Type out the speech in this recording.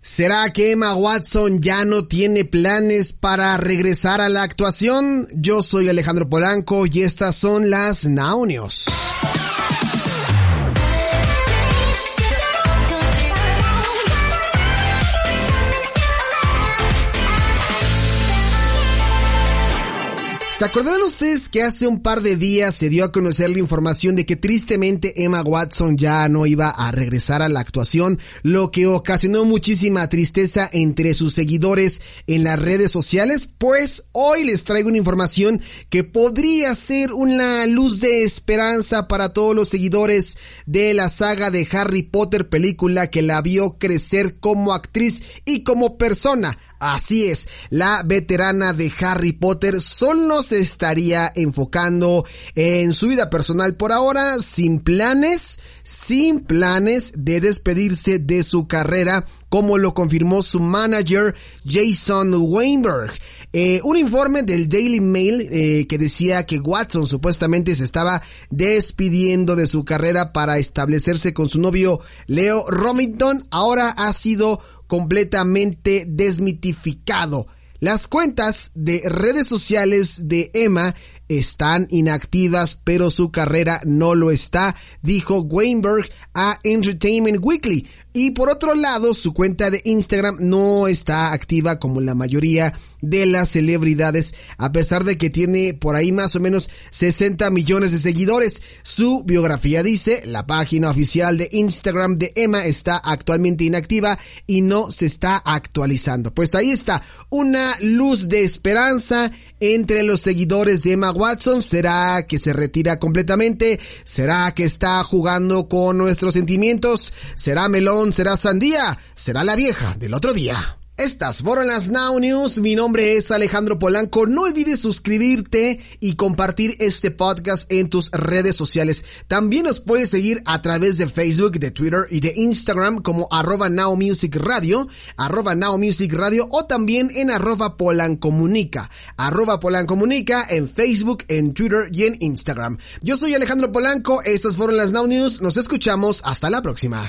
¿Será que Emma Watson ya no tiene planes para regresar a la actuación? Yo soy Alejandro Polanco y estas son las Now. ¿Se acordarán ustedes que hace un par de días se dio a conocer la información de que tristemente Emma Watson ya no iba a regresar a la actuación, lo que ocasionó muchísima tristeza entre sus seguidores en las redes sociales? Pues hoy les traigo una información que podría ser una luz de esperanza para todos los seguidores de la saga de Harry Potter película que la vio crecer como actriz y como persona. Así es, la veterana de Harry Potter solo se estaría enfocando en su vida personal por ahora, sin planes, sin planes de despedirse de su carrera, como lo confirmó su manager Jason Weinberg. Eh, un informe del Daily Mail eh, que decía que Watson supuestamente se estaba despidiendo de su carrera para establecerse con su novio Leo Romington ahora ha sido completamente desmitificado. Las cuentas de redes sociales de Emma están inactivas, pero su carrera no lo está, dijo Weinberg a Entertainment Weekly. Y por otro lado, su cuenta de Instagram no está activa como la mayoría de las celebridades, a pesar de que tiene por ahí más o menos 60 millones de seguidores. Su biografía dice, la página oficial de Instagram de Emma está actualmente inactiva y no se está actualizando. Pues ahí está, una luz de esperanza entre los seguidores de Emma Watson. ¿Será que se retira completamente? ¿Será que está jugando con nuestros sentimientos? ¿Será melón? ¿Será sandía? ¿Será la vieja del otro día? Estas fueron las Now News. Mi nombre es Alejandro Polanco. No olvides suscribirte y compartir este podcast en tus redes sociales. También nos puedes seguir a través de Facebook, de Twitter y de Instagram como arroba Now Music Radio, arroba Now Music Radio o también en arroba Polancomunica, arroba Polancomunica en Facebook, en Twitter y en Instagram. Yo soy Alejandro Polanco. Estas fueron las Now News. Nos escuchamos. Hasta la próxima.